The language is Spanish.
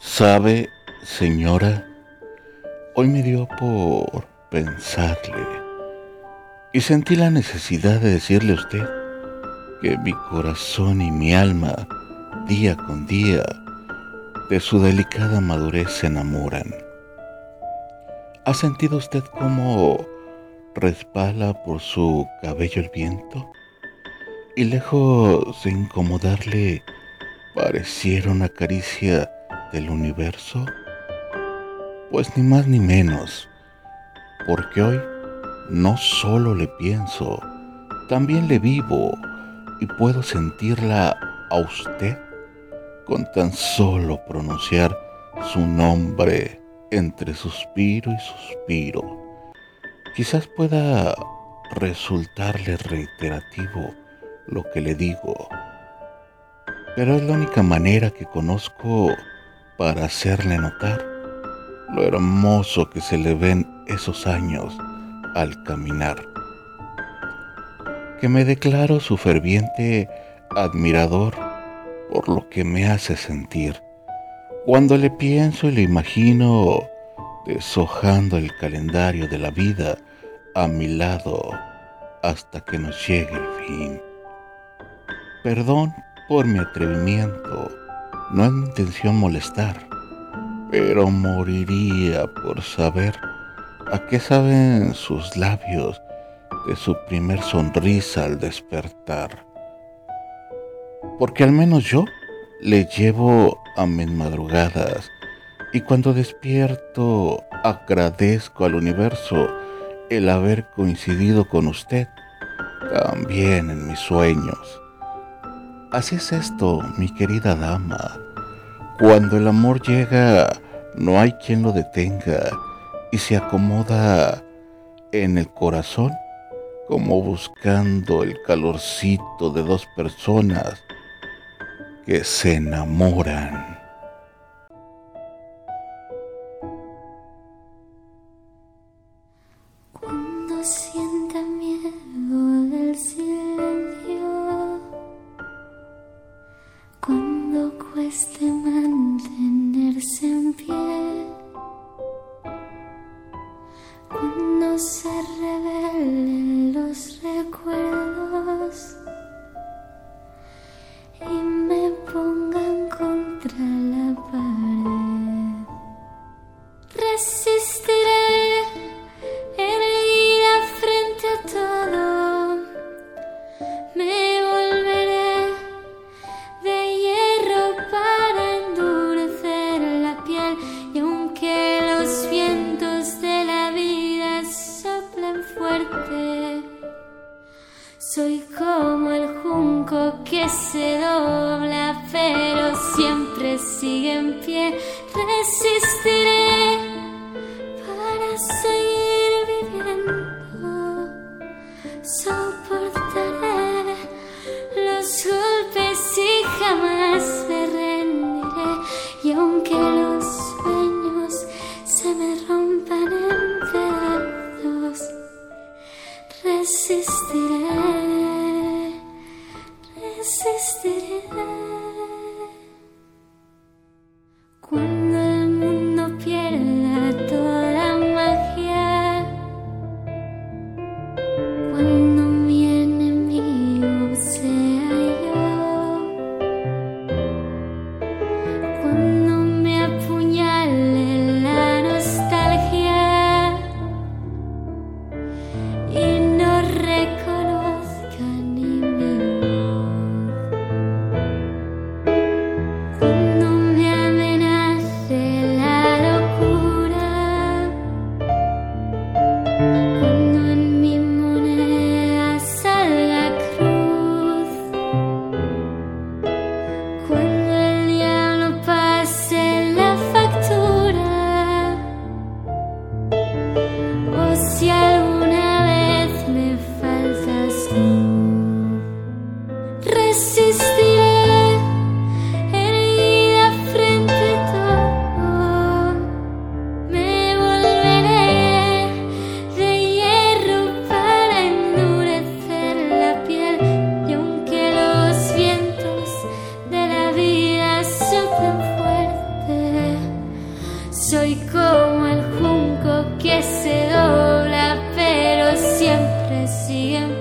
Sabe, señora, hoy me dio por pensarle y sentí la necesidad de decirle a usted que mi corazón y mi alma, día con día, de su delicada madurez se enamoran. ¿Ha sentido usted cómo resbala por su cabello el viento? Y lejos de incomodarle, pareciera una caricia del universo? Pues ni más ni menos, porque hoy no solo le pienso, también le vivo y puedo sentirla a usted con tan solo pronunciar su nombre entre suspiro y suspiro. Quizás pueda resultarle reiterativo lo que le digo, pero es la única manera que conozco para hacerle notar lo hermoso que se le ven esos años al caminar. Que me declaro su ferviente admirador por lo que me hace sentir. Cuando le pienso y le imagino deshojando el calendario de la vida a mi lado hasta que nos llegue el fin. Perdón por mi atrevimiento, no es mi intención molestar, pero moriría por saber a qué saben sus labios de su primer sonrisa al despertar porque al menos yo le llevo a mis madrugadas y cuando despierto agradezco al universo el haber coincidido con usted también en mis sueños. Así es esto, mi querida dama. Cuando el amor llega, no hay quien lo detenga y se acomoda en el corazón como buscando el calorcito de dos personas que se enamoran. Resistiré para seguir viviendo. Soportaré los golpes y jamás Soy como el junco que se dobla, pero siempre sigue.